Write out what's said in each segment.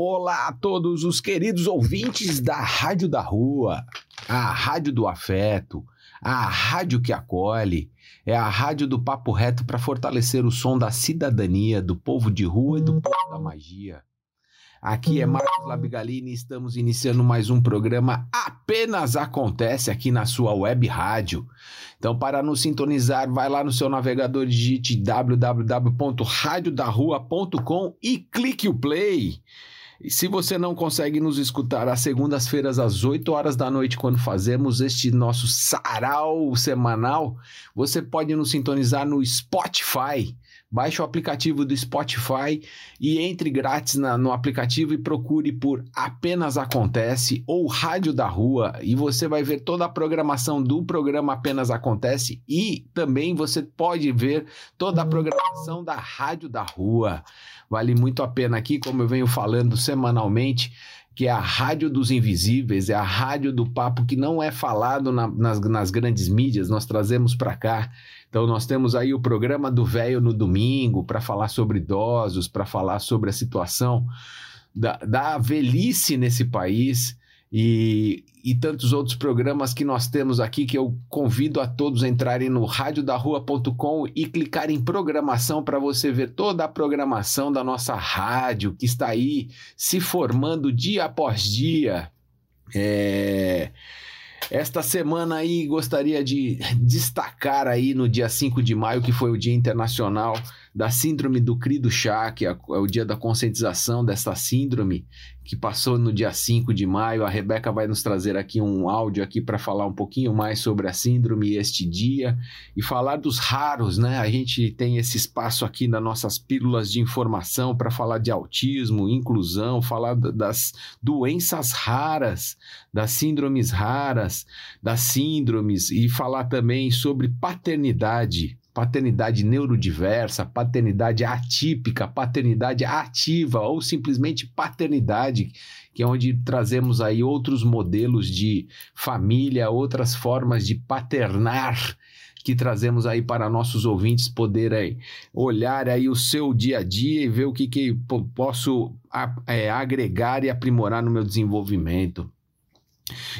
Olá a todos os queridos ouvintes da Rádio da Rua, a Rádio do Afeto, a rádio que acolhe, é a rádio do papo reto para fortalecer o som da cidadania, do povo de rua e do povo da magia. Aqui é Marcos Labigalini estamos iniciando mais um programa Apenas Acontece aqui na sua web rádio. Então, para nos sintonizar, vai lá no seu navegador, digite www.radiodarrua.com e clique o play. E se você não consegue nos escutar às segundas-feiras às 8 horas da noite, quando fazemos este nosso sarau semanal, você pode nos sintonizar no Spotify. Baixe o aplicativo do Spotify e entre grátis na, no aplicativo e procure por Apenas Acontece ou Rádio da Rua e você vai ver toda a programação do programa Apenas Acontece e também você pode ver toda a programação da Rádio da Rua. Vale muito a pena aqui, como eu venho falando semanalmente, que é a Rádio dos Invisíveis, é a rádio do papo que não é falado na, nas, nas grandes mídias, nós trazemos para cá. Então, nós temos aí o programa do Velho no domingo para falar sobre idosos, para falar sobre a situação da, da velhice nesse país e, e tantos outros programas que nós temos aqui que eu convido a todos a entrarem no radiodarrua.com e clicar em programação para você ver toda a programação da nossa rádio que está aí se formando dia após dia. É... Esta semana aí gostaria de destacar aí no dia 5 de maio, que foi o Dia Internacional da Síndrome do CRI do Chá, que é, é o dia da conscientização dessa síndrome, que passou no dia 5 de maio. A Rebeca vai nos trazer aqui um áudio aqui para falar um pouquinho mais sobre a síndrome este dia e falar dos raros, né? A gente tem esse espaço aqui nas nossas pílulas de informação para falar de autismo, inclusão, falar das doenças raras, das síndromes raras, das síndromes e falar também sobre paternidade paternidade neurodiversa, paternidade atípica, paternidade ativa ou simplesmente paternidade, que é onde trazemos aí outros modelos de família, outras formas de paternar que trazemos aí para nossos ouvintes poderem olhar aí o seu dia a dia e ver o que, que posso é, agregar e aprimorar no meu desenvolvimento.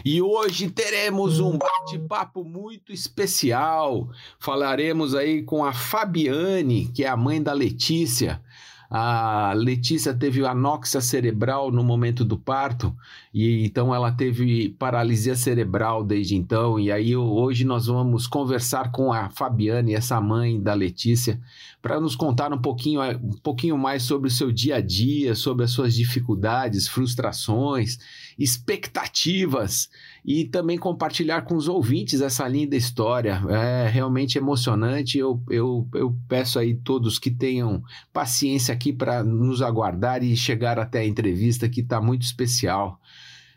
E hoje teremos um bate-papo muito especial. Falaremos aí com a Fabiane, que é a mãe da Letícia. A Letícia teve anóxia cerebral no momento do parto e então ela teve paralisia cerebral desde então. E aí hoje nós vamos conversar com a Fabiane, essa mãe da Letícia, para nos contar um pouquinho, um pouquinho mais sobre o seu dia a dia, sobre as suas dificuldades, frustrações, expectativas e também compartilhar com os ouvintes essa linda história. É realmente emocionante. Eu, eu, eu peço aí todos que tenham paciência aqui para nos aguardar e chegar até a entrevista que está muito especial.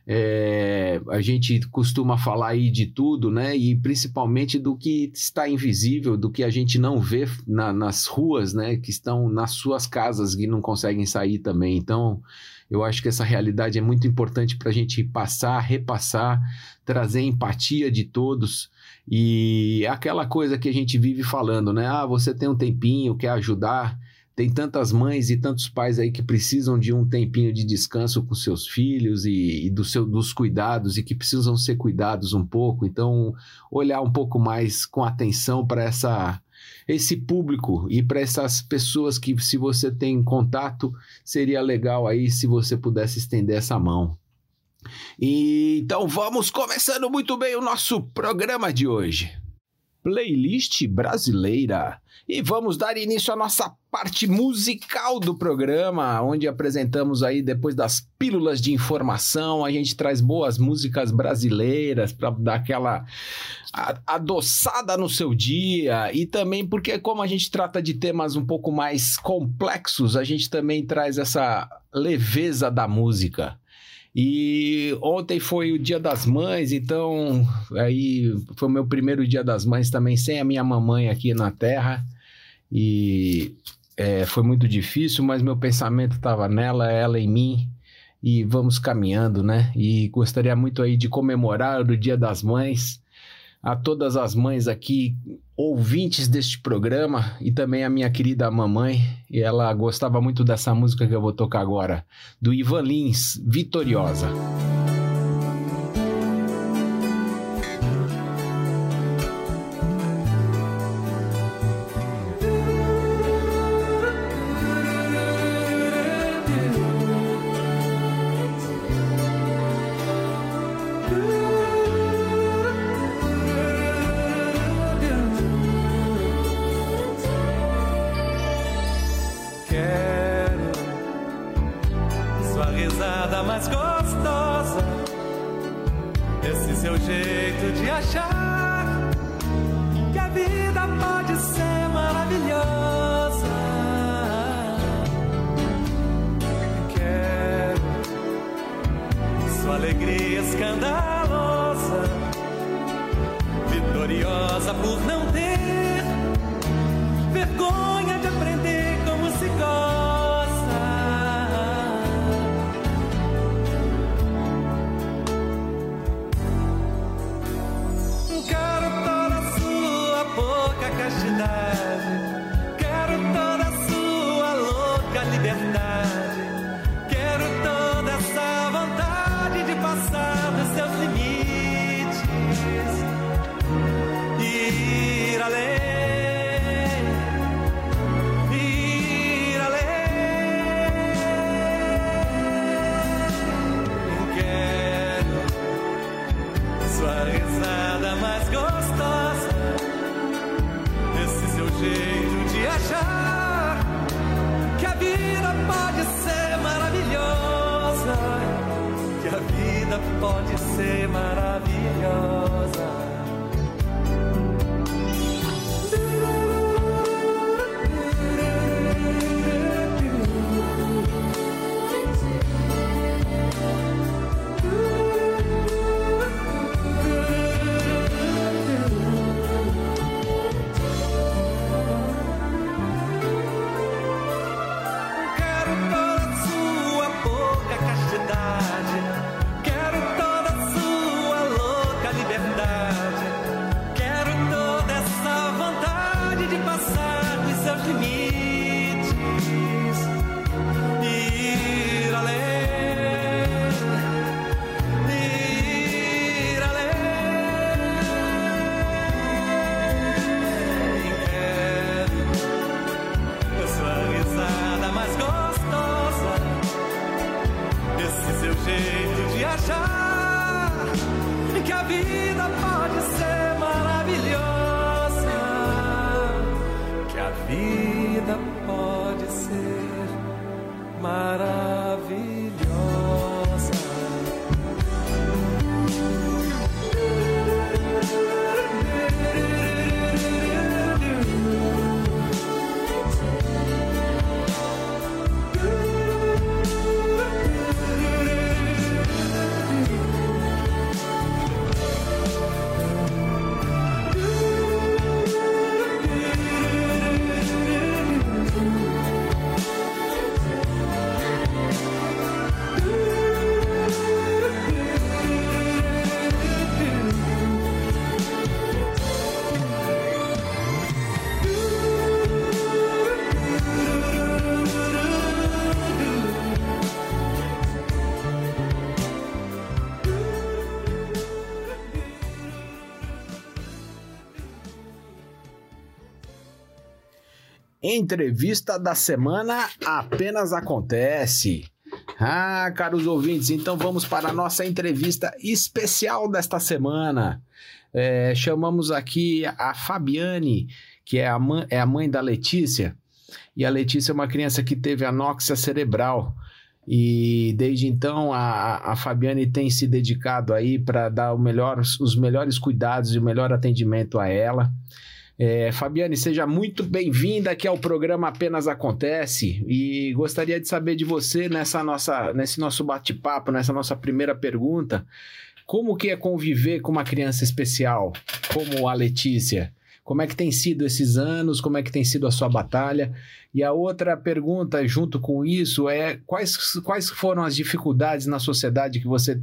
É, a gente costuma falar aí de tudo, né? E principalmente do que está invisível, do que a gente não vê na, nas ruas, né? Que estão nas suas casas e não conseguem sair também. Então, eu acho que essa realidade é muito importante para a gente passar, repassar, trazer empatia de todos. E aquela coisa que a gente vive falando, né? Ah, você tem um tempinho, quer ajudar. Tem tantas mães e tantos pais aí que precisam de um tempinho de descanso com seus filhos e, e do seu, dos cuidados e que precisam ser cuidados um pouco. Então, olhar um pouco mais com atenção para essa esse público e para essas pessoas que, se você tem contato, seria legal aí se você pudesse estender essa mão. E, então vamos começando muito bem o nosso programa de hoje. Playlist brasileira. E vamos dar início à nossa parte musical do programa, onde apresentamos aí, depois das pílulas de informação, a gente traz boas músicas brasileiras para dar aquela adoçada no seu dia. E também porque, como a gente trata de temas um pouco mais complexos, a gente também traz essa leveza da música. E ontem foi o Dia das Mães, então aí foi o meu primeiro Dia das Mães também sem a minha mamãe aqui na Terra. E é, foi muito difícil, mas meu pensamento estava nela, ela em mim. E vamos caminhando, né? E gostaria muito aí de comemorar o Dia das Mães a todas as mães aqui, ouvintes deste programa, e também a minha querida mamãe, e ela gostava muito dessa música que eu vou tocar agora, do Ivan Lins, Vitoriosa. Entrevista da semana apenas acontece. Ah, caros ouvintes, então vamos para a nossa entrevista especial desta semana. É, chamamos aqui a Fabiane, que é a, mãe, é a mãe da Letícia. E a Letícia é uma criança que teve anóxia cerebral. E desde então a, a Fabiane tem se dedicado aí para dar melhor, os melhores cuidados e o melhor atendimento a ela. É, Fabiane, seja muito bem-vinda aqui ao programa Apenas Acontece e gostaria de saber de você nessa nossa, nesse nosso bate-papo, nessa nossa primeira pergunta, como que é conviver com uma criança especial como a Letícia? Como é que tem sido esses anos? Como é que tem sido a sua batalha? E a outra pergunta junto com isso é quais, quais foram as dificuldades na sociedade que você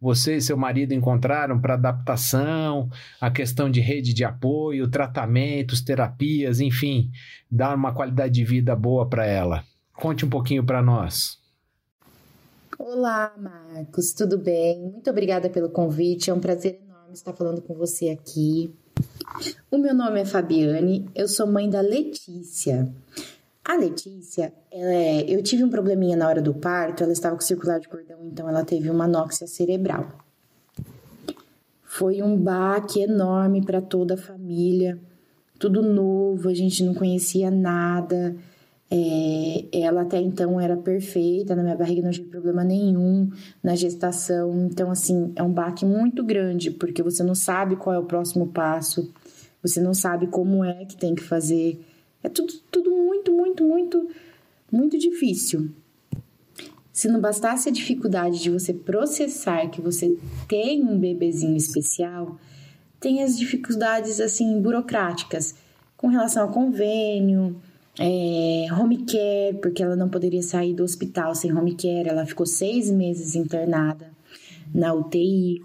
você e seu marido encontraram para adaptação, a questão de rede de apoio, tratamentos, terapias, enfim, dar uma qualidade de vida boa para ela. Conte um pouquinho para nós. Olá, Marcos, tudo bem? Muito obrigada pelo convite, é um prazer enorme estar falando com você aqui. O meu nome é Fabiane, eu sou mãe da Letícia. A Letícia, é, eu tive um probleminha na hora do parto, ela estava com circular de cordão, então ela teve uma anóxia cerebral. Foi um baque enorme para toda a família, tudo novo, a gente não conhecia nada. É, ela até então era perfeita, na minha barriga não tive problema nenhum na gestação. Então, assim, é um baque muito grande, porque você não sabe qual é o próximo passo, você não sabe como é que tem que fazer. É tudo, tudo muito, muito, muito, muito difícil. Se não bastasse a dificuldade de você processar que você tem um bebezinho especial, tem as dificuldades assim burocráticas com relação ao convênio, é, home care, porque ela não poderia sair do hospital sem home care, ela ficou seis meses internada na UTI.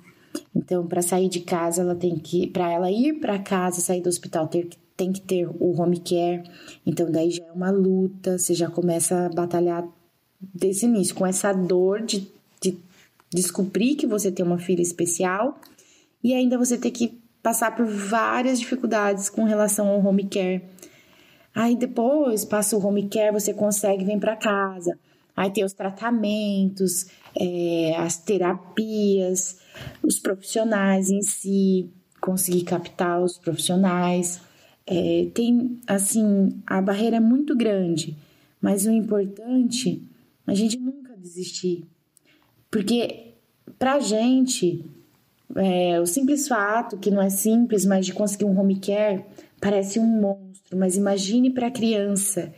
Então, para sair de casa, ela tem que, para ela ir para casa, sair do hospital, ter que tem que ter o home care. Então, daí já é uma luta, você já começa a batalhar desse início, com essa dor de, de descobrir que você tem uma filha especial e ainda você ter que passar por várias dificuldades com relação ao home care. Aí depois passa o home care, você consegue vir para casa. Aí tem os tratamentos, é, as terapias, os profissionais em si, conseguir captar os profissionais. É, tem, assim, a barreira é muito grande, mas o importante é a gente nunca desistir. Porque pra gente, é, o simples fato, que não é simples, mas de conseguir um home care, parece um monstro. Mas imagine para a criança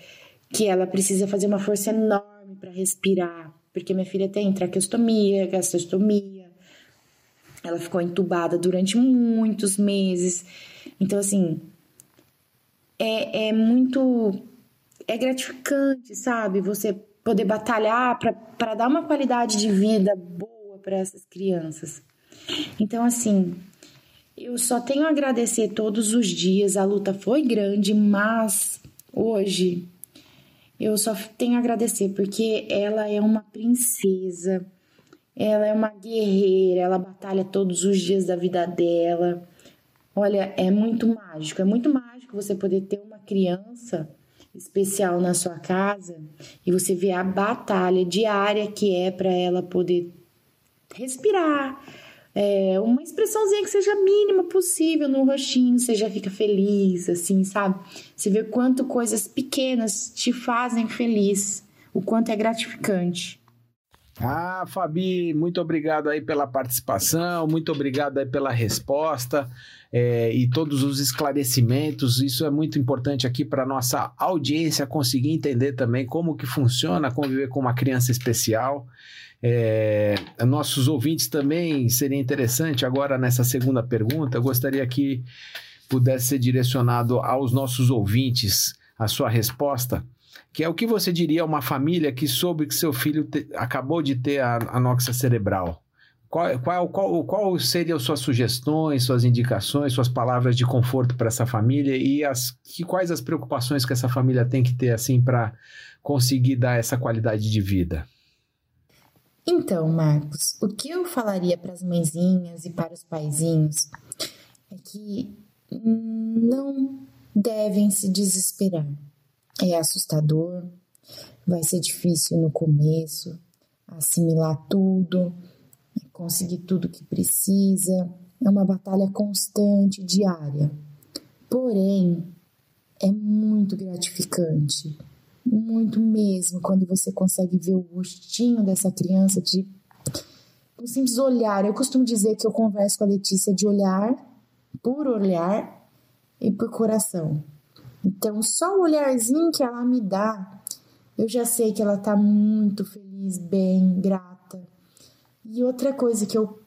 que ela precisa fazer uma força enorme para respirar, porque minha filha tem traqueostomia, gastrostomia, ela ficou entubada durante muitos meses. Então, assim, é, é muito. É gratificante, sabe? Você poder batalhar para dar uma qualidade de vida boa para essas crianças. Então, assim, eu só tenho a agradecer todos os dias. A luta foi grande, mas hoje eu só tenho a agradecer porque ela é uma princesa, ela é uma guerreira, ela batalha todos os dias da vida dela. Olha, é muito mágico, é muito mágico você poder ter uma criança especial na sua casa e você ver a batalha diária que é para ela poder respirar. É, uma expressãozinha que seja mínima possível no rostinho, você já fica feliz, assim, sabe? Você vê quanto coisas pequenas te fazem feliz, o quanto é gratificante. Ah, Fabi, muito obrigado aí pela participação, muito obrigado aí pela resposta é, e todos os esclarecimentos. Isso é muito importante aqui para nossa audiência conseguir entender também como que funciona conviver com uma criança especial. É, nossos ouvintes também seria interessante agora nessa segunda pergunta. Eu gostaria que pudesse ser direcionado aos nossos ouvintes a sua resposta que é o que você diria a uma família que soube que seu filho te, acabou de ter a anóxia cerebral? Qual, qual, qual, qual seriam suas sugestões, suas indicações, suas palavras de conforto para essa família e as, que, quais as preocupações que essa família tem que ter assim para conseguir dar essa qualidade de vida? Então, Marcos, o que eu falaria para as mãezinhas e para os paizinhos é que não devem se desesperar é assustador, vai ser difícil no começo assimilar tudo, conseguir tudo que precisa. É uma batalha constante, diária. Porém, é muito gratificante, muito mesmo, quando você consegue ver o rostinho dessa criança de um simples olhar. Eu costumo dizer que eu converso com a Letícia de olhar por olhar e por coração. Então, só o olharzinho que ela me dá, eu já sei que ela tá muito feliz, bem, grata. E outra coisa que eu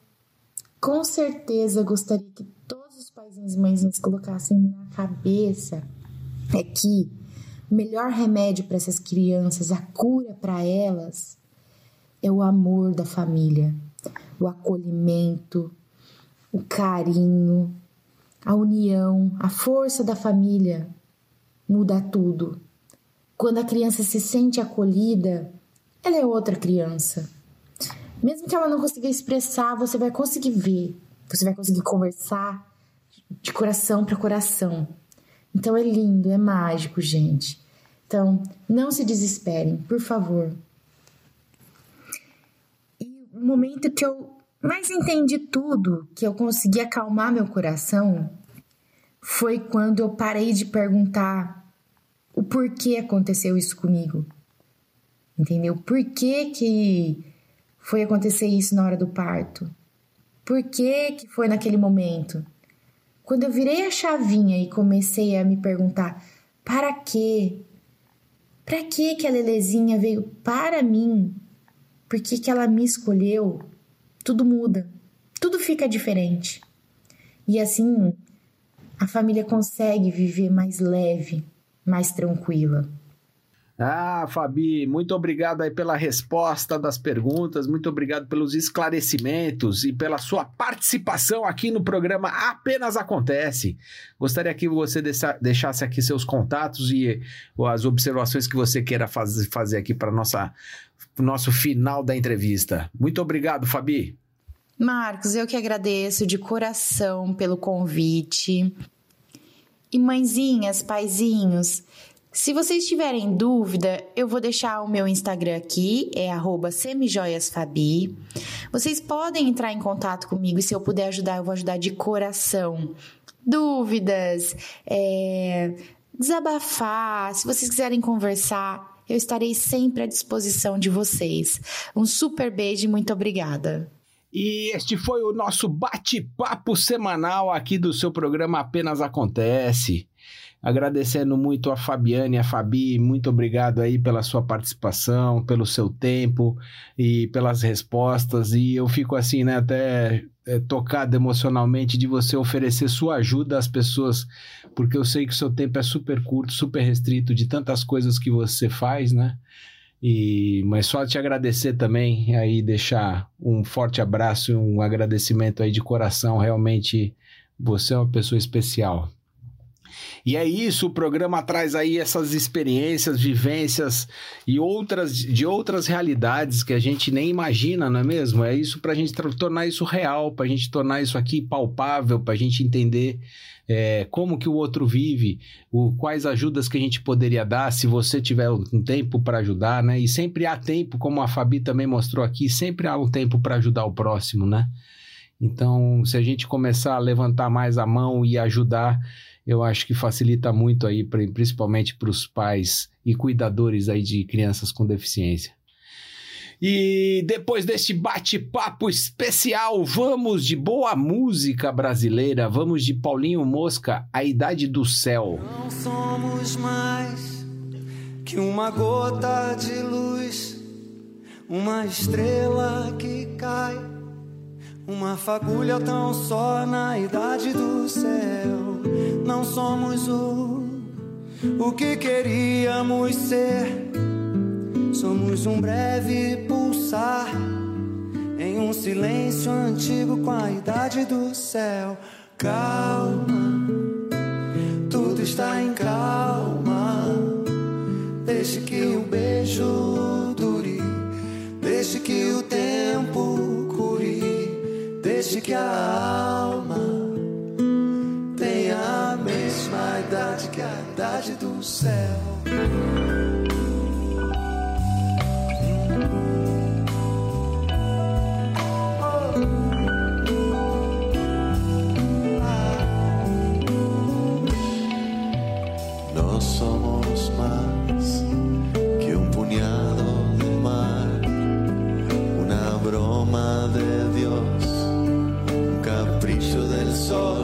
com certeza gostaria que todos os paizinhos e mãezinhos colocassem na cabeça é que o melhor remédio para essas crianças, a cura para elas, é o amor da família, o acolhimento, o carinho, a união, a força da família muda tudo. Quando a criança se sente acolhida, ela é outra criança. Mesmo que ela não consiga expressar, você vai conseguir ver, você vai conseguir conversar de coração para coração. Então é lindo, é mágico, gente. Então, não se desesperem, por favor. E o momento que eu mais entendi tudo, que eu consegui acalmar meu coração, foi quando eu parei de perguntar o porquê aconteceu isso comigo. Entendeu? Por que que foi acontecer isso na hora do parto? Por que que foi naquele momento? Quando eu virei a chavinha e comecei a me perguntar para quê? Para que que a Lelezinha veio para mim? Por que que ela me escolheu? tudo muda, tudo fica diferente. E assim, a família consegue viver mais leve, mais tranquila. Ah, Fabi, muito obrigado aí pela resposta das perguntas, muito obrigado pelos esclarecimentos e pela sua participação aqui no programa Apenas Acontece. Gostaria que você deixasse aqui seus contatos e as observações que você queira fazer aqui para nossa o nosso final da entrevista. Muito obrigado, Fabi. Marcos, eu que agradeço de coração pelo convite. E mãezinhas, paizinhos, se vocês tiverem dúvida, eu vou deixar o meu Instagram aqui, é semijoiasfabi. Vocês podem entrar em contato comigo e se eu puder ajudar, eu vou ajudar de coração. Dúvidas, é, desabafar, se vocês quiserem conversar, eu estarei sempre à disposição de vocês. Um super beijo e muito obrigada. E este foi o nosso bate-papo semanal aqui do seu programa Apenas Acontece. Agradecendo muito a Fabiane e a Fabi, muito obrigado aí pela sua participação, pelo seu tempo e pelas respostas. E eu fico assim, né, até é, tocado emocionalmente de você oferecer sua ajuda às pessoas, porque eu sei que o seu tempo é super curto, super restrito de tantas coisas que você faz, né? E, mas só te agradecer também, aí deixar um forte abraço e um agradecimento aí de coração. Realmente você é uma pessoa especial. E é isso, o programa traz aí essas experiências, vivências e outras de outras realidades que a gente nem imagina, não é mesmo? É isso para a gente tornar isso real, para a gente tornar isso aqui palpável, para a gente entender é, como que o outro vive, o, quais ajudas que a gente poderia dar se você tiver um tempo para ajudar, né? E sempre há tempo, como a Fabi também mostrou aqui, sempre há um tempo para ajudar o próximo, né? Então, se a gente começar a levantar mais a mão e ajudar, eu acho que facilita muito aí, principalmente para os pais e cuidadores aí de crianças com deficiência. E depois deste bate-papo especial, vamos de boa música brasileira, vamos de Paulinho Mosca, A Idade do Céu. Não somos mais que uma gota de luz, uma estrela que cai, uma fagulha tão só na idade do céu. Não somos o, o que queríamos ser Somos um breve pulsar em um silêncio antigo com a idade do céu. Calma, tudo está em calma. Deixe que o beijo dure, deixe que o tempo cure, deixe que a alma tenha a mesma idade que a idade do céu. Sol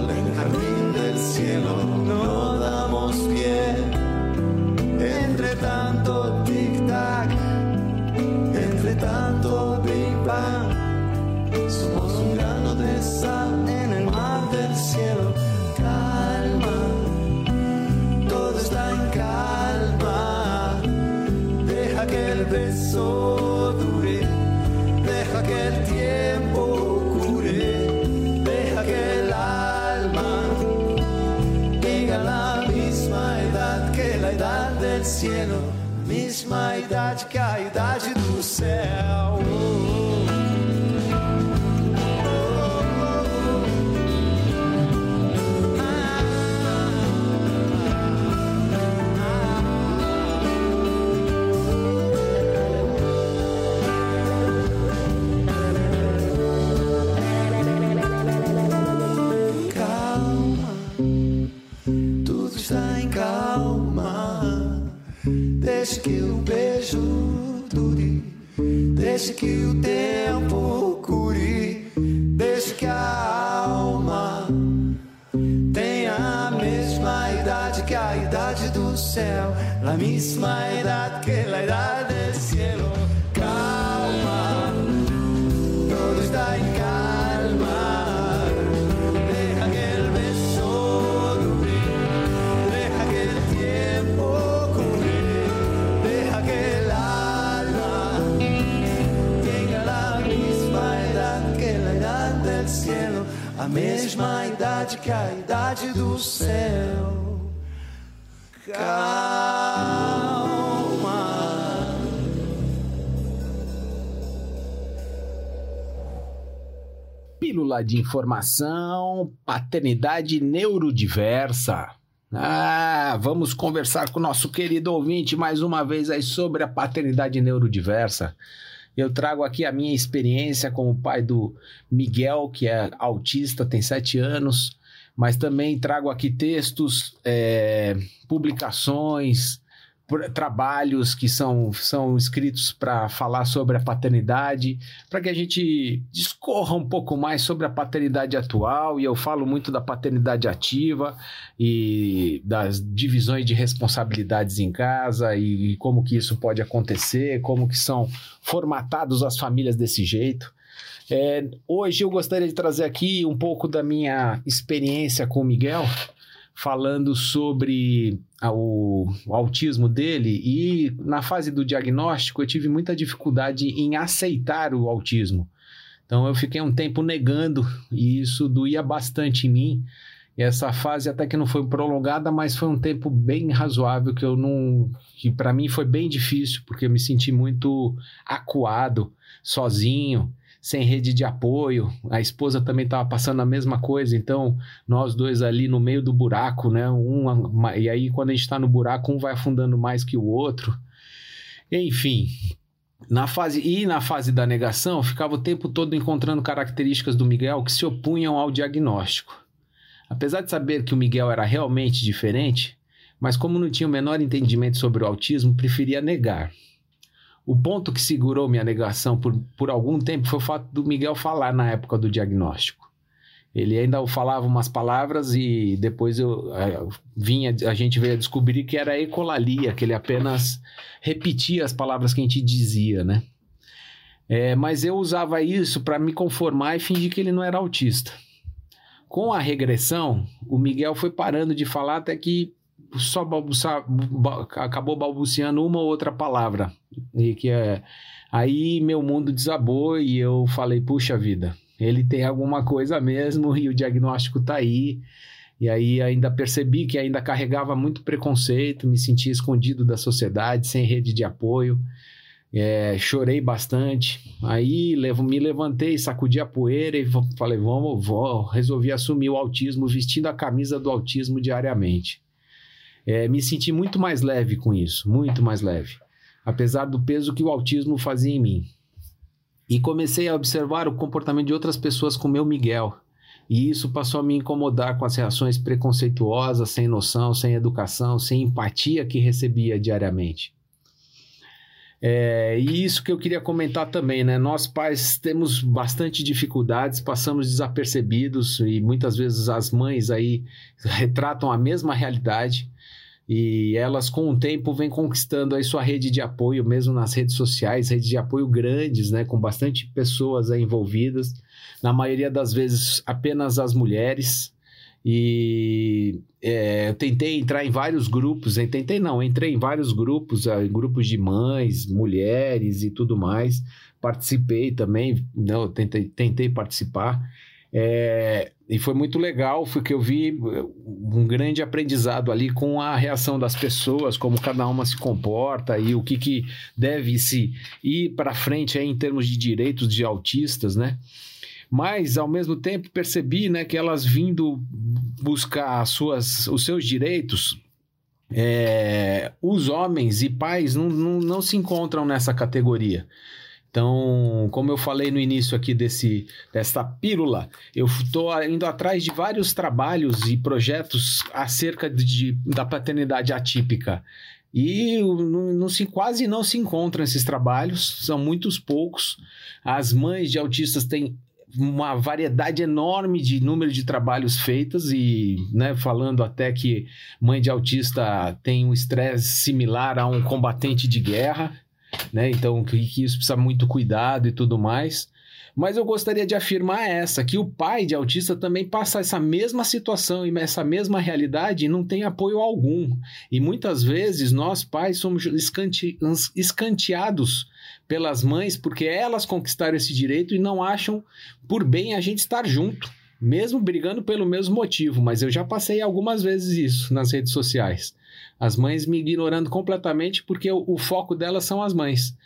misma edad que a idade do céu. Deixe que o tempo cure, deixe que a alma tenha a mesma idade que a idade do céu, a mesma idade que a mesma idade que a idade do céu. Calma. Pílula de informação, paternidade neurodiversa. Ah, vamos conversar com o nosso querido ouvinte mais uma vez aí sobre a paternidade neurodiversa. Eu trago aqui a minha experiência como pai do Miguel, que é autista, tem sete anos, mas também trago aqui textos, é, publicações, trabalhos que são, são escritos para falar sobre a paternidade, para que a gente discorra um pouco mais sobre a paternidade atual. E eu falo muito da paternidade ativa e das divisões de responsabilidades em casa e, e como que isso pode acontecer, como que são formatados as famílias desse jeito. É, hoje eu gostaria de trazer aqui um pouco da minha experiência com o Miguel, falando sobre o, o autismo dele e na fase do diagnóstico eu tive muita dificuldade em aceitar o autismo. Então eu fiquei um tempo negando e isso doía bastante em mim. E essa fase até que não foi prolongada, mas foi um tempo bem razoável que eu não, que para mim foi bem difícil porque eu me senti muito acuado, sozinho, sem rede de apoio. A esposa também estava passando a mesma coisa, então nós dois ali no meio do buraco, né? Um, e aí, quando a gente está no buraco, um vai afundando mais que o outro. Enfim, na fase e na fase da negação, ficava o tempo todo encontrando características do Miguel que se opunham ao diagnóstico. Apesar de saber que o Miguel era realmente diferente, mas como não tinha o menor entendimento sobre o autismo, preferia negar. O ponto que segurou minha negação por, por algum tempo foi o fato do Miguel falar na época do diagnóstico. Ele ainda falava umas palavras e depois eu, eh, vinha, a gente veio a descobrir que era ecolalia, que ele apenas repetia as palavras que a gente dizia, né? É, mas eu usava isso para me conformar e fingir que ele não era autista. Com a regressão, o Miguel foi parando de falar até que só balbuça, ba- acabou balbuciando uma ou outra palavra. E que é, aí meu mundo desabou e eu falei, puxa vida, ele tem alguma coisa mesmo e o diagnóstico tá aí. E aí ainda percebi que ainda carregava muito preconceito, me sentia escondido da sociedade, sem rede de apoio. É, chorei bastante. Aí levo, me levantei, sacudi a poeira e falei: vamos, vou, resolvi assumir o autismo, vestindo a camisa do autismo diariamente. É, me senti muito mais leve com isso, muito mais leve, apesar do peso que o autismo fazia em mim. E comecei a observar o comportamento de outras pessoas com meu Miguel. E isso passou a me incomodar com as reações preconceituosas, sem noção, sem educação, sem empatia que recebia diariamente. É, e isso que eu queria comentar também, né? Nós pais temos bastante dificuldades, passamos desapercebidos e muitas vezes as mães aí retratam a mesma realidade e elas com o tempo vêm conquistando aí sua rede de apoio, mesmo nas redes sociais, redes de apoio grandes, né? Com bastante pessoas envolvidas, na maioria das vezes apenas as mulheres, e é, eu tentei entrar em vários grupos, eu tentei não, entrei em vários grupos, é, grupos de mães, mulheres e tudo mais. Participei também, não, tentei, tentei participar. É, e foi muito legal, foi que eu vi um grande aprendizado ali com a reação das pessoas, como cada uma se comporta e o que, que deve se ir para frente aí em termos de direitos de autistas, né? mas ao mesmo tempo percebi né, que elas vindo buscar suas, os seus direitos, é, os homens e pais não, não, não se encontram nessa categoria. Então, como eu falei no início aqui desse, dessa pílula, eu estou indo atrás de vários trabalhos e projetos acerca de, da paternidade atípica. E não, não se, quase não se encontram esses trabalhos, são muitos poucos. As mães de autistas têm uma variedade enorme de número de trabalhos feitos e, né, falando até que mãe de autista tem um estresse similar a um combatente de guerra, né? Então que, que isso precisa muito cuidado e tudo mais. Mas eu gostaria de afirmar essa, que o pai de autista também passa essa mesma situação e essa mesma realidade e não tem apoio algum. E muitas vezes nós pais somos escanteados pelas mães porque elas conquistaram esse direito e não acham por bem a gente estar junto, mesmo brigando pelo mesmo motivo. Mas eu já passei algumas vezes isso nas redes sociais. As mães me ignorando completamente porque o, o foco delas são as mães.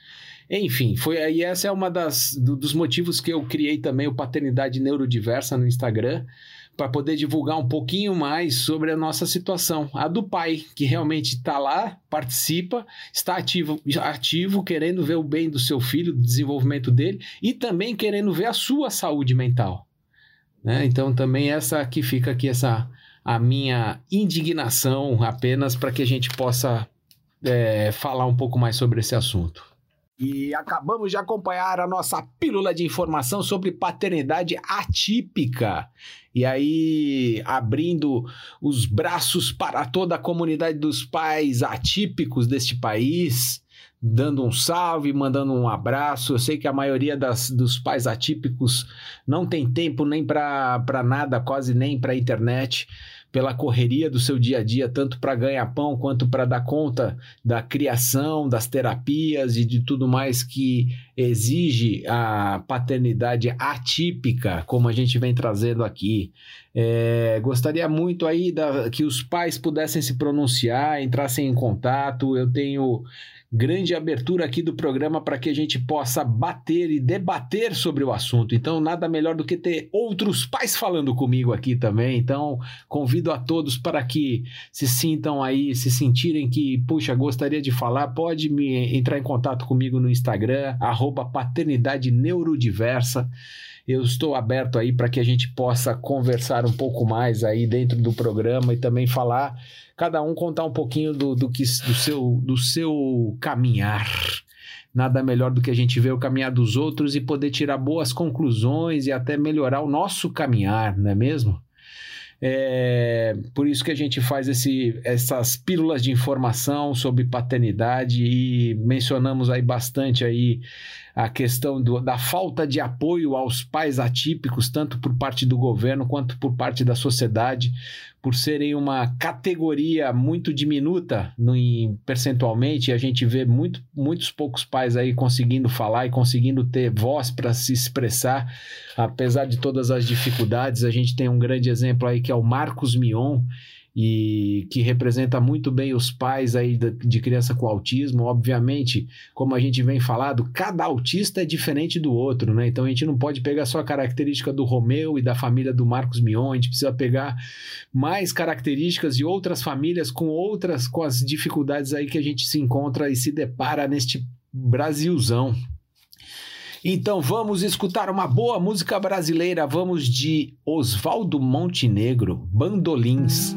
Enfim, foi aí essa é uma das do, dos motivos que eu criei também o Paternidade Neurodiversa no Instagram para poder divulgar um pouquinho mais sobre a nossa situação, a do pai que realmente está lá, participa, está ativo, ativo, querendo ver o bem do seu filho, do desenvolvimento dele e também querendo ver a sua saúde mental. Né? Então também essa aqui fica aqui essa a minha indignação apenas para que a gente possa é, falar um pouco mais sobre esse assunto. E acabamos de acompanhar a nossa pílula de informação sobre paternidade atípica. E aí, abrindo os braços para toda a comunidade dos pais atípicos deste país, dando um salve, mandando um abraço. Eu sei que a maioria das, dos pais atípicos não tem tempo nem para nada, quase nem para internet pela correria do seu dia a dia, tanto para ganhar pão quanto para dar conta da criação, das terapias e de tudo mais que exige a paternidade atípica, como a gente vem trazendo aqui. É, gostaria muito aí da, que os pais pudessem se pronunciar, entrassem em contato. Eu tenho grande abertura aqui do programa para que a gente possa bater e debater sobre o assunto. Então, nada melhor do que ter outros pais falando comigo aqui também. Então, convido a todos para que se sintam aí, se sentirem que, puxa, gostaria de falar, pode me entrar em contato comigo no Instagram, paternidade neurodiversa. Eu estou aberto aí para que a gente possa conversar um pouco mais aí dentro do programa e também falar cada um contar um pouquinho do, do, que, do, seu, do seu caminhar. Nada melhor do que a gente ver o caminhar dos outros e poder tirar boas conclusões e até melhorar o nosso caminhar, não é mesmo? É, por isso que a gente faz esse, essas pílulas de informação sobre paternidade e mencionamos aí bastante aí a questão do, da falta de apoio aos pais atípicos, tanto por parte do governo quanto por parte da sociedade, por serem uma categoria muito diminuta no, em, percentualmente, a gente vê muito, muitos poucos pais aí conseguindo falar e conseguindo ter voz para se expressar, apesar de todas as dificuldades. A gente tem um grande exemplo aí que é o Marcos Mion, e que representa muito bem os pais aí de criança com autismo. Obviamente, como a gente vem falado, cada autista é diferente do outro, né? Então a gente não pode pegar só a característica do Romeu e da família do Marcos Mion, a gente precisa pegar mais características de outras famílias com outras com as dificuldades aí que a gente se encontra e se depara neste Brasilzão. Então vamos escutar uma boa música brasileira. Vamos de Oswaldo Montenegro, Bandolins.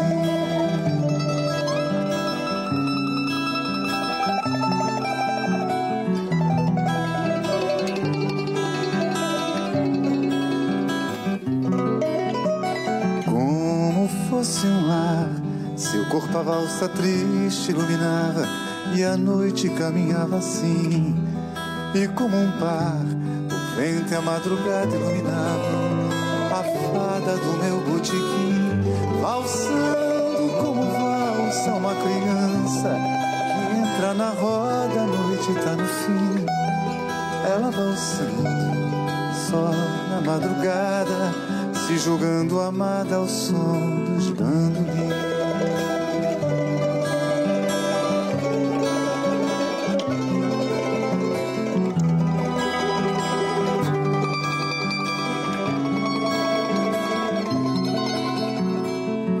A valsa triste iluminava e a noite caminhava assim. E como um par, o vento e a madrugada iluminavam a fada do meu botequim, valsando como valsa uma criança que entra na roda, a noite tá no fim. Ela valsando só na madrugada se julgando amada ao som dos bandolins.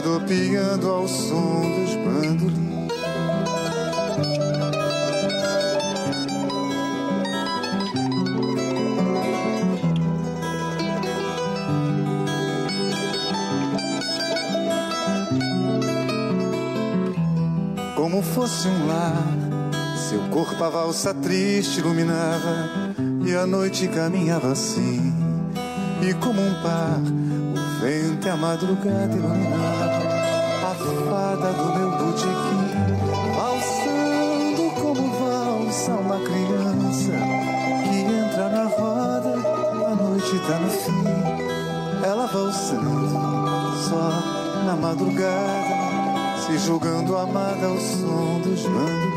rodopiando ao som dos bandolins. como fosse um lar. Seu corpo a valsa triste iluminava e a noite caminhava assim. E como um par, o vento e a madrugada iluminava fada do meu botequim, valsando como valsa uma criança que entra na roda, a noite tá no fim. Ela valsando só na madrugada se julgando amada ao som dos bandolins.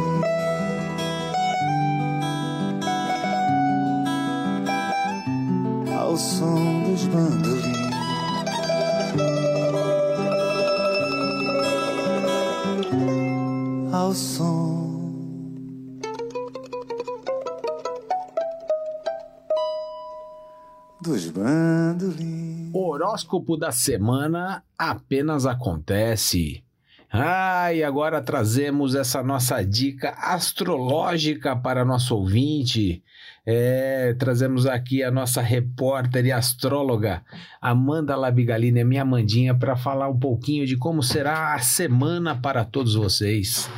Horóscopo da semana apenas acontece. Ah, e agora trazemos essa nossa dica astrológica para nosso ouvinte. É, trazemos aqui a nossa repórter e astróloga Amanda Labigalini, minha Amandinha, para falar um pouquinho de como será a semana para todos vocês.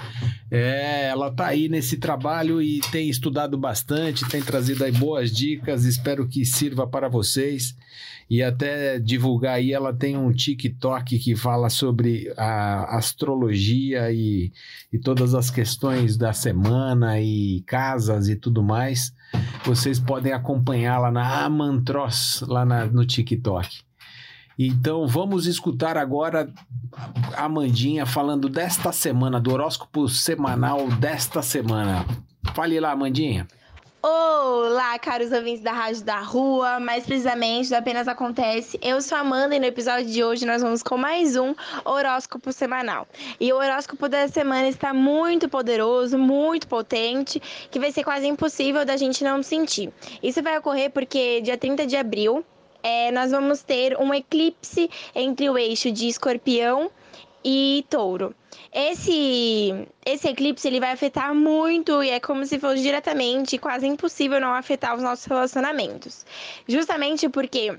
É, ela está aí nesse trabalho e tem estudado bastante, tem trazido aí boas dicas, espero que sirva para vocês e até divulgar aí, ela tem um TikTok que fala sobre a astrologia e, e todas as questões da semana e casas e tudo mais. Vocês podem acompanhá-la na Amantros, lá na, no TikTok. Então vamos escutar agora a Amandinha falando desta semana, do horóscopo semanal desta semana. Fale lá, Amandinha. Olá, caros ouvintes da Rádio da Rua, mais precisamente do Apenas Acontece. Eu sou a Amanda e no episódio de hoje nós vamos com mais um horóscopo semanal. E o horóscopo da semana está muito poderoso, muito potente, que vai ser quase impossível da gente não sentir. Isso vai ocorrer porque dia 30 de abril é, nós vamos ter um eclipse entre o eixo de escorpião e touro. Esse, esse eclipse ele vai afetar muito e é como se fosse diretamente quase impossível não afetar os nossos relacionamentos. Justamente porque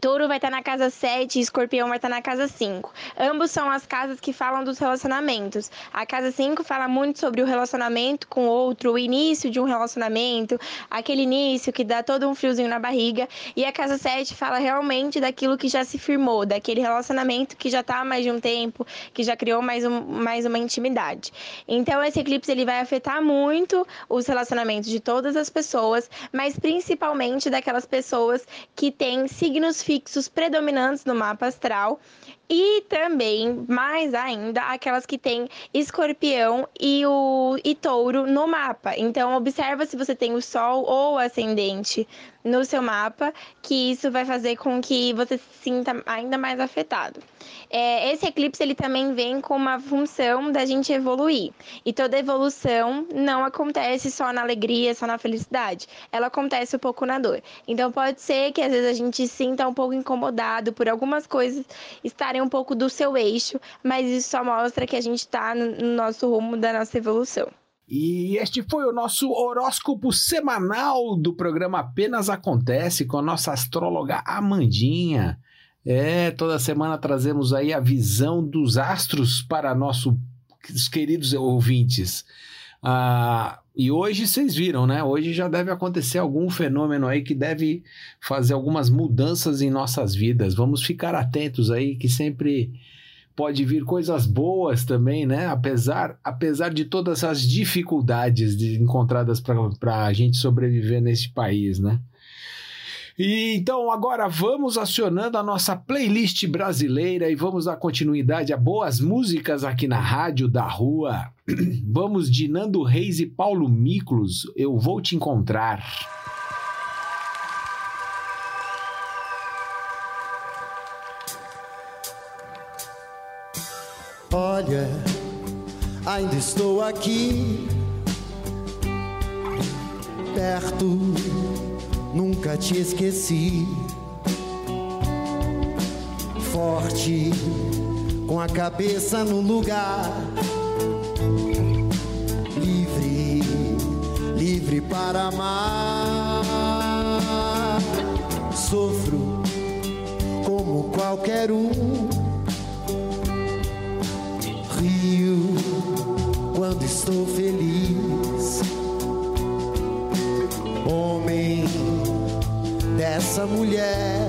Touro vai estar na casa 7 e Escorpião vai estar na casa 5. Ambos são as casas que falam dos relacionamentos. A casa 5 fala muito sobre o relacionamento com outro, o início de um relacionamento, aquele início que dá todo um friozinho na barriga. E a casa 7 fala realmente daquilo que já se firmou, daquele relacionamento que já está há mais de um tempo, que já criou mais, um, mais uma intimidade. Então, esse eclipse ele vai afetar muito os relacionamentos de todas as pessoas, mas principalmente daquelas pessoas que têm signos fixos predominantes no mapa astral e também, mais ainda, aquelas que têm escorpião e o e touro no mapa. Então, observa se você tem o sol ou ascendente no seu mapa, que isso vai fazer com que você se sinta ainda mais afetado. É, esse eclipse ele também vem com uma função da gente evoluir. E toda evolução não acontece só na alegria, só na felicidade. Ela acontece um pouco na dor. Então pode ser que às vezes a gente sinta um pouco incomodado por algumas coisas estarem um pouco do seu eixo, mas isso só mostra que a gente está no nosso rumo da nossa evolução. E este foi o nosso horóscopo semanal do programa Apenas Acontece com a nossa astróloga Amandinha. É, toda semana trazemos aí a visão dos astros para nossos queridos ouvintes. Ah, e hoje vocês viram, né? Hoje já deve acontecer algum fenômeno aí que deve fazer algumas mudanças em nossas vidas. Vamos ficar atentos aí que sempre pode vir coisas boas também, né? Apesar, apesar de todas as dificuldades de, encontradas para a gente sobreviver neste país, né? E então agora vamos acionando a nossa playlist brasileira e vamos dar continuidade a boas músicas aqui na Rádio da Rua. Vamos de Nando Reis e Paulo Miklos, Eu Vou Te Encontrar. Olha, ainda estou aqui, perto, nunca te esqueci. Forte, com a cabeça no lugar, livre, livre para amar. Sofro como qualquer um rio quando estou feliz. Dessa mulher,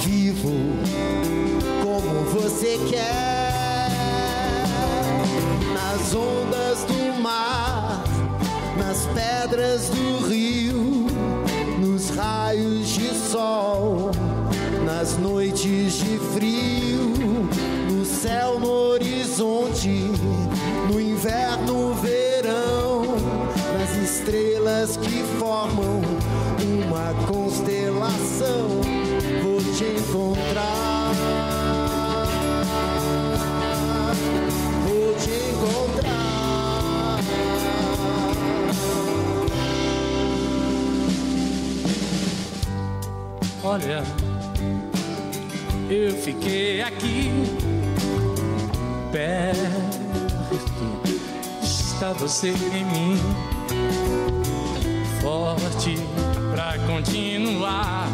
vivo como você quer, nas ondas do mar, nas pedras do rio, nos raios de sol, nas noites de frio céu no Olha, eu fiquei aqui perto está você em mim, forte pra continuar.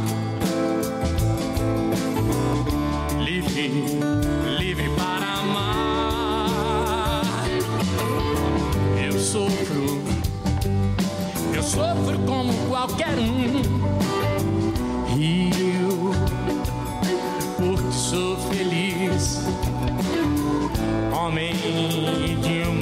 Livre, livre para amar. Eu sofro, eu sofro como qualquer um. Homem de uma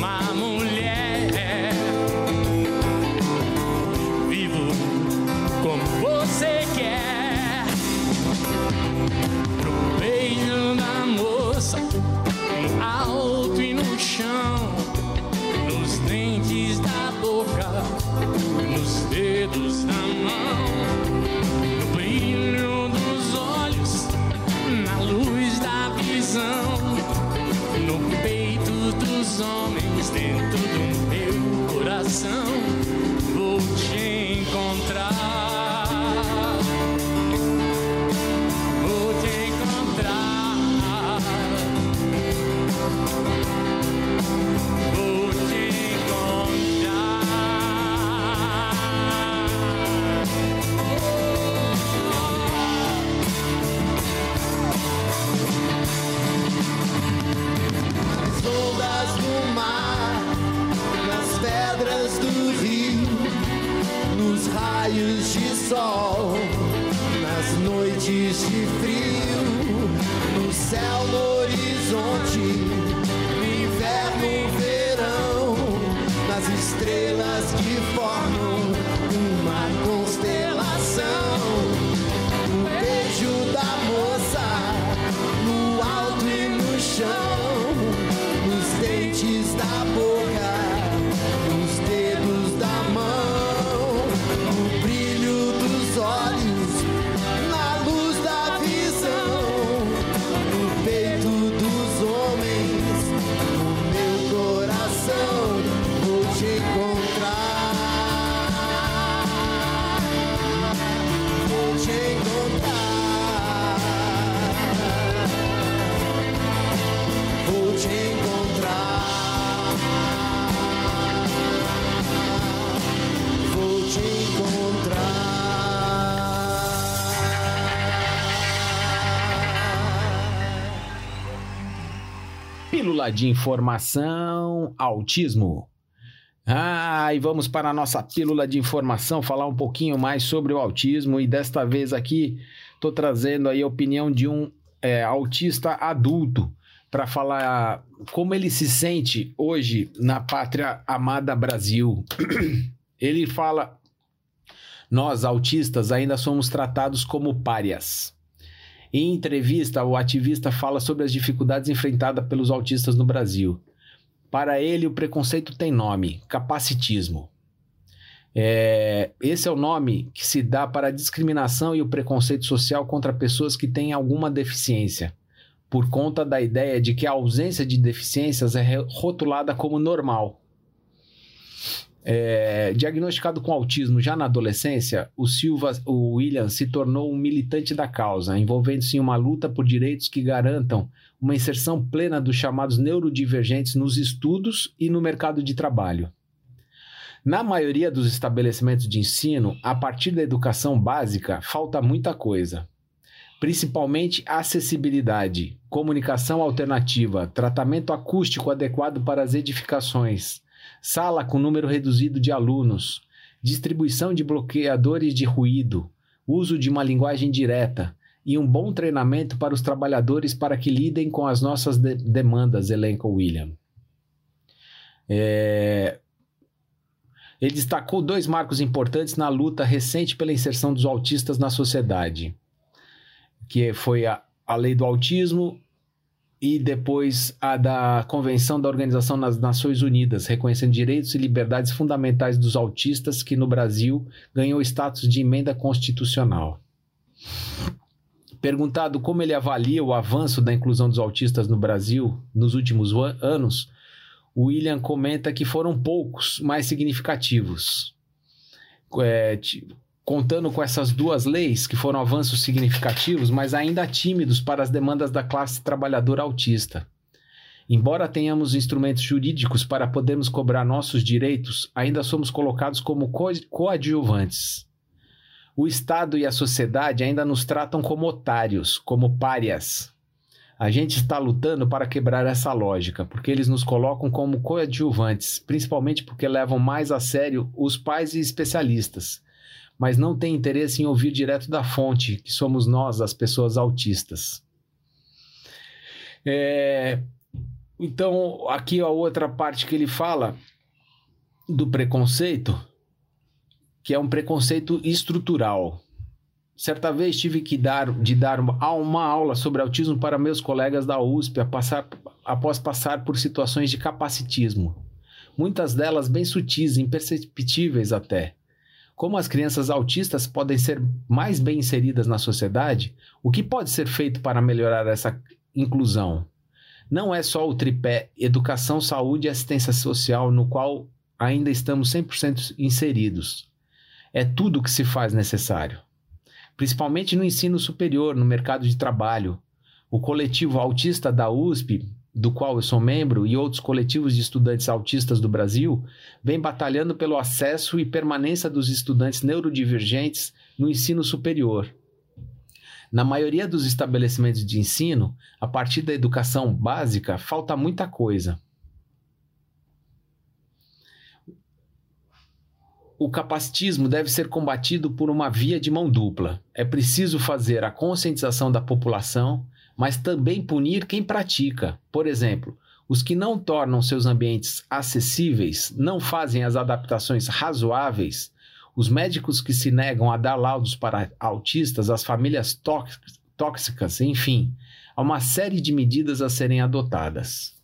Pílula de informação, autismo. Ah, e vamos para a nossa pílula de informação, falar um pouquinho mais sobre o autismo. E desta vez aqui, estou trazendo aí a opinião de um é, autista adulto para falar como ele se sente hoje na pátria amada Brasil. Ele fala: Nós, autistas, ainda somos tratados como párias. Em entrevista, o ativista fala sobre as dificuldades enfrentadas pelos autistas no Brasil. Para ele, o preconceito tem nome: capacitismo. É, esse é o nome que se dá para a discriminação e o preconceito social contra pessoas que têm alguma deficiência, por conta da ideia de que a ausência de deficiências é rotulada como normal. É, diagnosticado com autismo já na adolescência, o Silva, o William se tornou um militante da causa, envolvendo-se em uma luta por direitos que garantam uma inserção plena dos chamados neurodivergentes nos estudos e no mercado de trabalho. Na maioria dos estabelecimentos de ensino, a partir da educação básica, falta muita coisa. Principalmente acessibilidade, comunicação alternativa, tratamento acústico adequado para as edificações, sala com número reduzido de alunos, distribuição de bloqueadores de ruído, uso de uma linguagem direta. E um bom treinamento para os trabalhadores para que lidem com as nossas de- demandas, elenca William. É, Ele destacou dois marcos importantes na luta recente pela inserção dos autistas na sociedade, que foi a, a lei do autismo e depois a da Convenção da Organização das Nações Unidas, reconhecendo direitos e liberdades fundamentais dos autistas, que no Brasil ganhou status de emenda constitucional. Perguntado como ele avalia o avanço da inclusão dos autistas no Brasil nos últimos anos, William comenta que foram poucos, mas significativos. É, ti- contando com essas duas leis, que foram avanços significativos, mas ainda tímidos para as demandas da classe trabalhadora autista. Embora tenhamos instrumentos jurídicos para podermos cobrar nossos direitos, ainda somos colocados como co- coadjuvantes. O Estado e a sociedade ainda nos tratam como otários, como párias. A gente está lutando para quebrar essa lógica, porque eles nos colocam como coadjuvantes, principalmente porque levam mais a sério os pais e especialistas, mas não têm interesse em ouvir direto da fonte, que somos nós, as pessoas autistas. É, Então, aqui a outra parte que ele fala do preconceito, que é um preconceito estrutural. Certa vez tive que dar, de dar uma, uma aula sobre autismo para meus colegas da USP a passar- após passar por situações de capacitismo. Muitas delas bem sutis, imperceptíveis até. Como as crianças autistas podem ser mais bem inseridas na sociedade, o que pode ser feito para melhorar essa inclusão? Não é só o tripé educação, saúde e assistência social no qual ainda estamos 100% inseridos. É tudo o que se faz necessário principalmente no ensino superior, no mercado de trabalho. O coletivo autista da USP, do qual eu sou membro, e outros coletivos de estudantes autistas do Brasil, vem batalhando pelo acesso e permanência dos estudantes neurodivergentes no ensino superior. Na maioria dos estabelecimentos de ensino, a partir da educação básica, falta muita coisa. o capacitismo deve ser combatido por uma via de mão dupla. É preciso fazer a conscientização da população, mas também punir quem pratica. Por exemplo, os que não tornam seus ambientes acessíveis, não fazem as adaptações razoáveis, os médicos que se negam a dar laudos para autistas, as famílias tóxicas, enfim, há uma série de medidas a serem adotadas.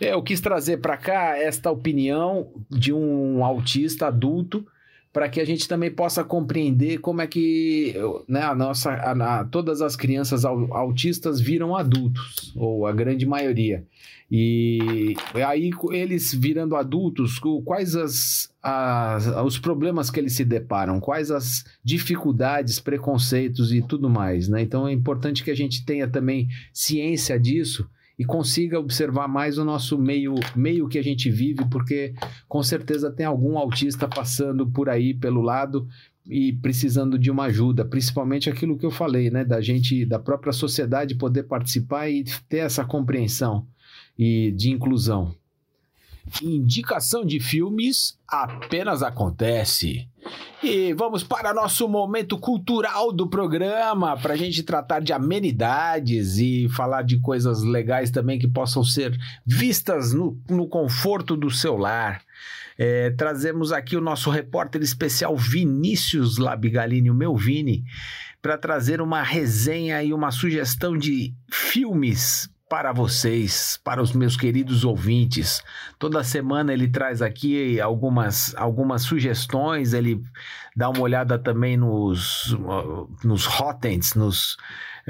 É, eu quis trazer para cá esta opinião de um autista adulto para que a gente também possa compreender como é que né, a nossa, a, a, todas as crianças autistas viram adultos, ou a grande maioria. E aí, eles virando adultos, quais as, as, os problemas que eles se deparam, quais as dificuldades, preconceitos e tudo mais. Né? Então é importante que a gente tenha também ciência disso e consiga observar mais o nosso meio, meio que a gente vive, porque com certeza tem algum autista passando por aí pelo lado e precisando de uma ajuda, principalmente aquilo que eu falei, né, da gente, da própria sociedade poder participar e ter essa compreensão e de inclusão. Indicação de filmes apenas acontece. E vamos para nosso momento cultural do programa, para a gente tratar de amenidades e falar de coisas legais também que possam ser vistas no, no conforto do seu lar. É, trazemos aqui o nosso repórter especial Vinícius Labigalini, o meu Vini, para trazer uma resenha e uma sugestão de filmes para vocês, para os meus queridos ouvintes. Toda semana ele traz aqui algumas, algumas sugestões, ele dá uma olhada também nos, nos hotends, nos,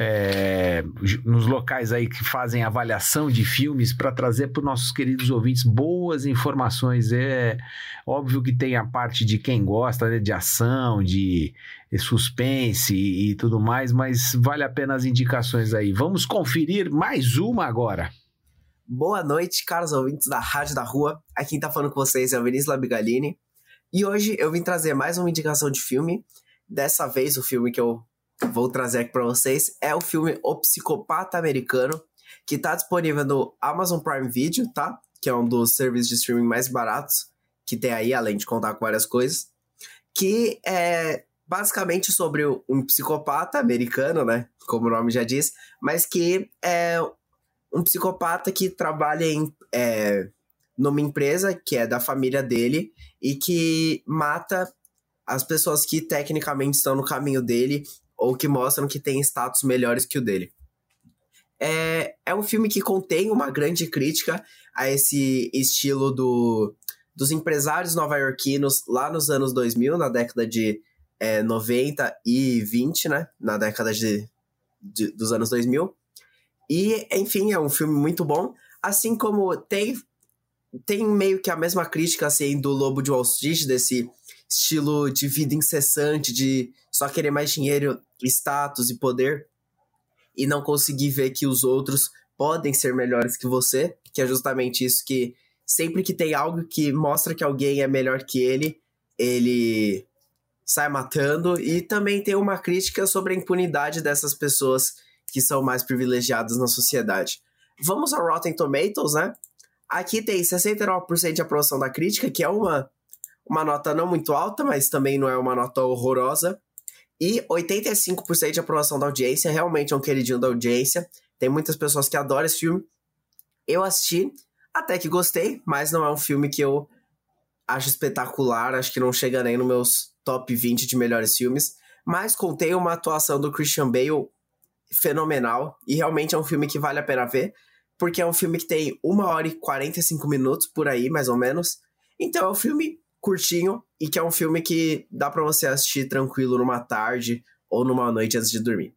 é, nos locais aí que fazem avaliação de filmes para trazer para os nossos queridos ouvintes boas informações. É óbvio que tem a parte de quem gosta né, de ação, de suspense e, e tudo mais, mas vale a pena as indicações aí. Vamos conferir mais uma agora. Boa noite, caros ouvintes da Rádio da Rua. Aqui quem tá falando com vocês é o Vinícius Labigalini. E hoje eu vim trazer mais uma indicação de filme. Dessa vez, o filme que eu vou trazer aqui para vocês é o filme O Psicopata Americano, que está disponível no Amazon Prime Video, tá? Que é um dos serviços de streaming mais baratos que tem aí, além de contar com várias coisas. Que é basicamente sobre um psicopata americano, né? Como o nome já diz, mas que é um psicopata que trabalha em, é, numa empresa que é da família dele e que mata as pessoas que tecnicamente estão no caminho dele ou que mostram que tem status melhores que o dele. É, é um filme que contém uma grande crítica a esse estilo do, dos empresários nova-iorquinos lá nos anos 2000, na década de é, 90 e 20, né? Na década de, de, dos anos 2000. E, enfim, é um filme muito bom. Assim como tem, tem meio que a mesma crítica, assim, do Lobo de Wall Street, desse estilo de vida incessante, de só querer mais dinheiro, status e poder, e não conseguir ver que os outros podem ser melhores que você, que é justamente isso que sempre que tem algo que mostra que alguém é melhor que ele, ele sai matando, e também tem uma crítica sobre a impunidade dessas pessoas que são mais privilegiadas na sociedade. Vamos ao Rotten Tomatoes, né? Aqui tem 69% de aprovação da crítica, que é uma uma nota não muito alta, mas também não é uma nota horrorosa. E 85% de aprovação da audiência, realmente é um queridinho da audiência. Tem muitas pessoas que adoram esse filme. Eu assisti, até que gostei, mas não é um filme que eu acho espetacular, acho que não chega nem nos meus top 20 de melhores filmes. Mas contei uma atuação do Christian Bale fenomenal, e realmente é um filme que vale a pena ver, porque é um filme que tem 1 hora e 45 minutos por aí, mais ou menos. Então é um filme curtinho e que é um filme que dá para você assistir tranquilo numa tarde ou numa noite antes de dormir.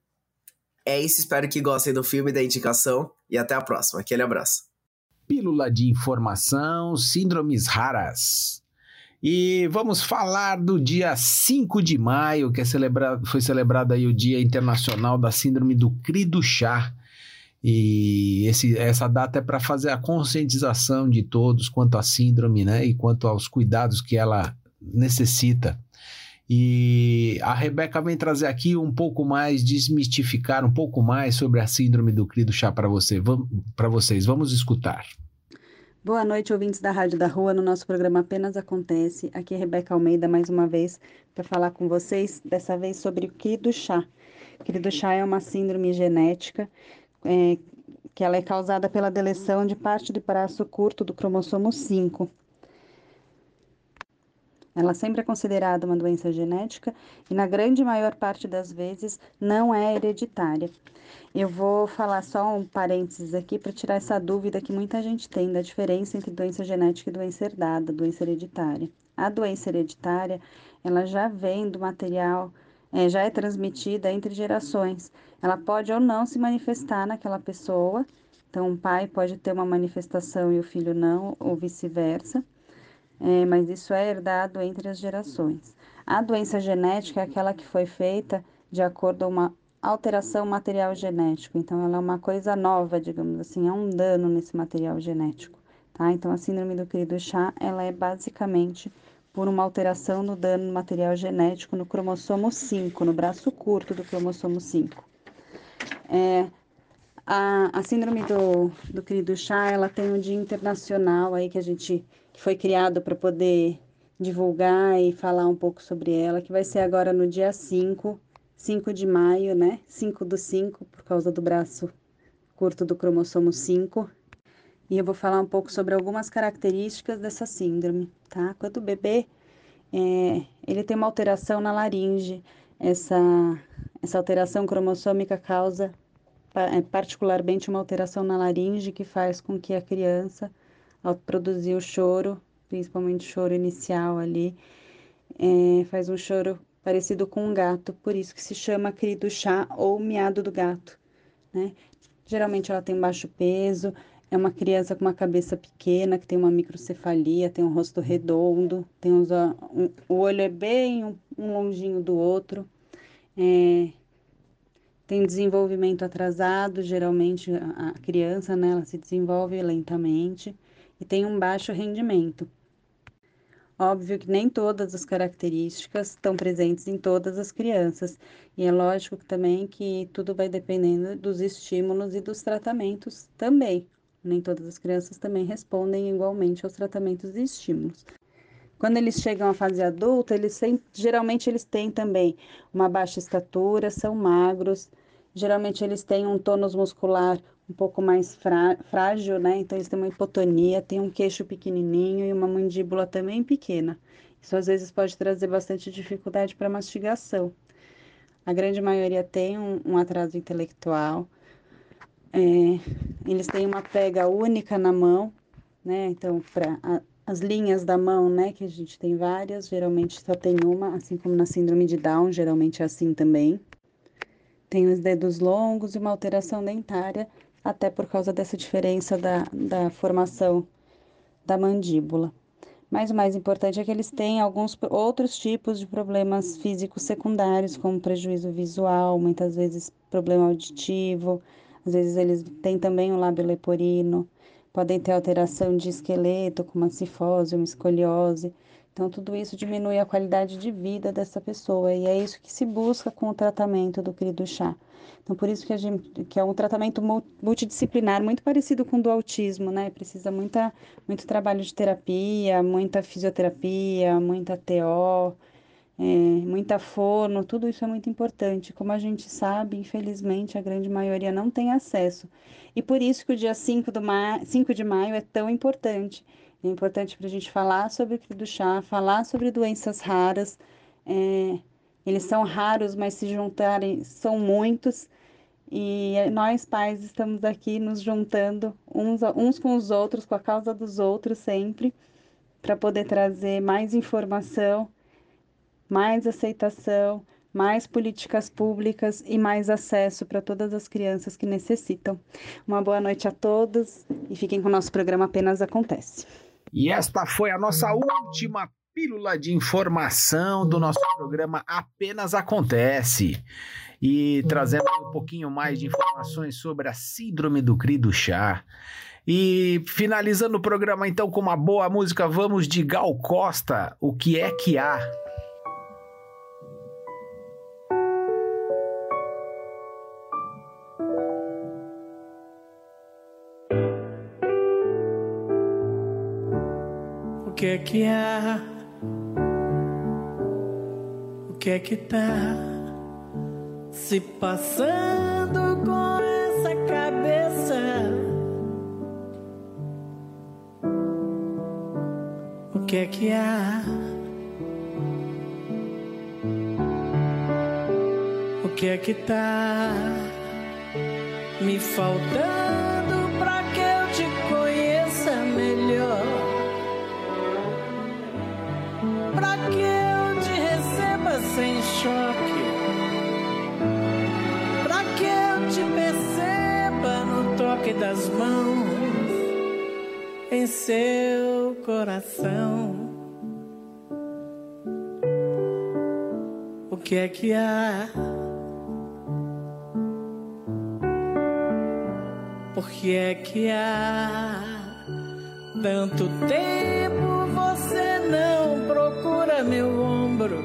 É isso, espero que gostem do filme, da indicação e até a próxima. Aquele abraço. Pílula de informação, síndromes raras. E vamos falar do dia 5 de maio, que é celebrado, foi celebrado aí o Dia Internacional da Síndrome do CRI do Chá. E esse, essa data é para fazer a conscientização de todos quanto à síndrome, né? E quanto aos cuidados que ela necessita. E a Rebeca vem trazer aqui um pouco mais, desmistificar um pouco mais sobre a síndrome do cri do chá para você, vocês. Vamos escutar. Boa noite, ouvintes da Rádio da Rua. No nosso programa Apenas Acontece. Aqui é Rebeca Almeida, mais uma vez, para falar com vocês, dessa vez sobre o que do chá. Que do chá é uma síndrome genética é, que ela é causada pela deleção de parte do braço curto do cromossomo 5. Ela sempre é considerada uma doença genética e, na grande maior parte das vezes, não é hereditária. Eu vou falar só um parênteses aqui para tirar essa dúvida que muita gente tem da diferença entre doença genética e doença herdada, doença hereditária. A doença hereditária, ela já vem do material, é, já é transmitida entre gerações. Ela pode ou não se manifestar naquela pessoa, então o pai pode ter uma manifestação e o filho não, ou vice-versa é, mas isso é herdado entre as gerações. A doença genética é aquela que foi feita de acordo com uma alteração material genético, então ela é uma coisa nova, digamos assim, é um dano nesse material genético, tá? Então a síndrome do querido chá, ela é basicamente por uma alteração no dano no material genético no cromossomo 5, no braço curto do cromossomo 5. É, a, a síndrome do, do querido chá, ela tem um dia internacional aí que a gente que foi criado para poder divulgar e falar um pouco sobre ela, que vai ser agora no dia 5, 5 de maio, né? 5 do 5, por causa do braço curto do cromossomo 5. E eu vou falar um pouco sobre algumas características dessa síndrome, tá? Quando o bebê, é, ele tem uma alteração na laringe, essa, essa alteração cromossômica causa é, particularmente uma alteração na laringe que faz com que a criança ao produzir o choro, principalmente o choro inicial ali, é, faz um choro parecido com um gato, por isso que se chama cri do chá ou miado do gato, né? Geralmente ela tem baixo peso, é uma criança com uma cabeça pequena, que tem uma microcefalia, tem um rosto redondo, tem uns, um, o olho é bem um, um longinho do outro, é, tem desenvolvimento atrasado, geralmente a, a criança, né, ela se desenvolve lentamente, e tem um baixo rendimento. Óbvio que nem todas as características estão presentes em todas as crianças, e é lógico também que tudo vai dependendo dos estímulos e dos tratamentos também. Nem todas as crianças também respondem igualmente aos tratamentos e estímulos. Quando eles chegam à fase adulta, eles geralmente eles têm também uma baixa estatura, são magros, geralmente eles têm um tônus muscular um pouco mais frágil, né? Então eles têm uma hipotonia, tem um queixo pequenininho e uma mandíbula também pequena. Isso às vezes pode trazer bastante dificuldade para mastigação. A grande maioria tem um, um atraso intelectual. É, eles têm uma pega única na mão, né? Então, para as linhas da mão, né? Que a gente tem várias, geralmente só tem uma, assim como na síndrome de Down, geralmente é assim também. Tem os dedos longos e uma alteração dentária até por causa dessa diferença da, da formação da mandíbula. Mas o mais importante é que eles têm alguns outros tipos de problemas físicos secundários, como prejuízo visual, muitas vezes problema auditivo, às vezes eles têm também um lábio leporino, podem ter alteração de esqueleto, como uma cifose, uma escoliose. Então, tudo isso diminui a qualidade de vida dessa pessoa e é isso que se busca com o tratamento do querido chá. Então, por isso que, a gente, que é um tratamento multidisciplinar, muito parecido com o do autismo, né? Precisa muita, muito trabalho de terapia, muita fisioterapia, muita TO, é, muita fono, tudo isso é muito importante. Como a gente sabe, infelizmente, a grande maioria não tem acesso. E por isso que o dia 5, do ma 5 de maio é tão importante. É importante para a gente falar sobre o chá, falar sobre doenças raras. É, eles são raros, mas se juntarem, são muitos. E nós, pais, estamos aqui nos juntando uns, uns com os outros, com a causa dos outros sempre, para poder trazer mais informação, mais aceitação, mais políticas públicas e mais acesso para todas as crianças que necessitam. Uma boa noite a todos e fiquem com o nosso programa Apenas Acontece. E esta foi a nossa última pílula de informação do nosso programa Apenas Acontece. E trazendo um pouquinho mais de informações sobre a síndrome do cri do chá. E finalizando o programa então com uma boa música, vamos de Gal Costa, O que é que há? É que há? O que é que tá se passando com essa cabeça? O que é que há? O que é que tá me faltando toque das mãos em seu coração? O que é que há? Por que é que há tanto tempo você não procura meu ombro?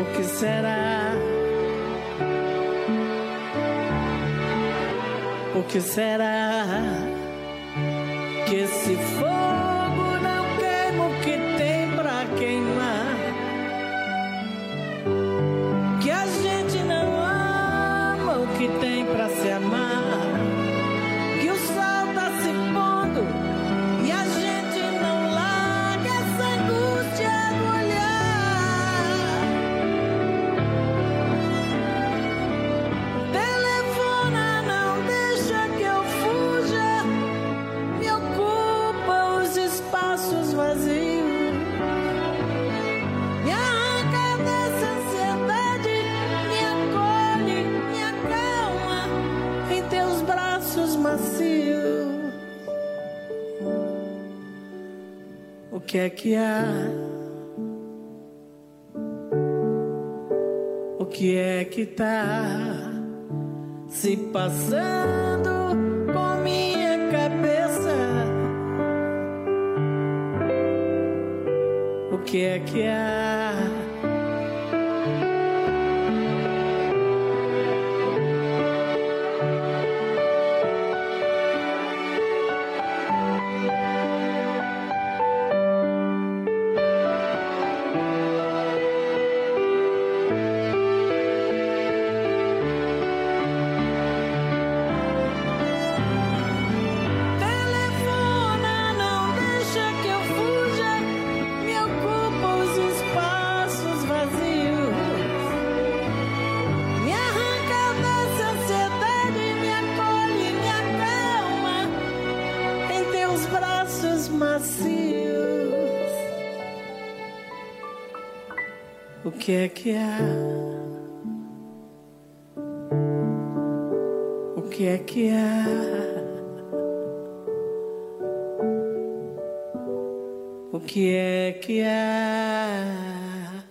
O que será? Que será que esse que é que há? O que é que tá se passando com minha cabeça? O que é que há? Que é que há? O que é que há? O que é que há?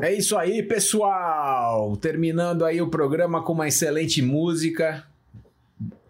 É isso aí, pessoal! Terminando aí o programa com uma excelente música,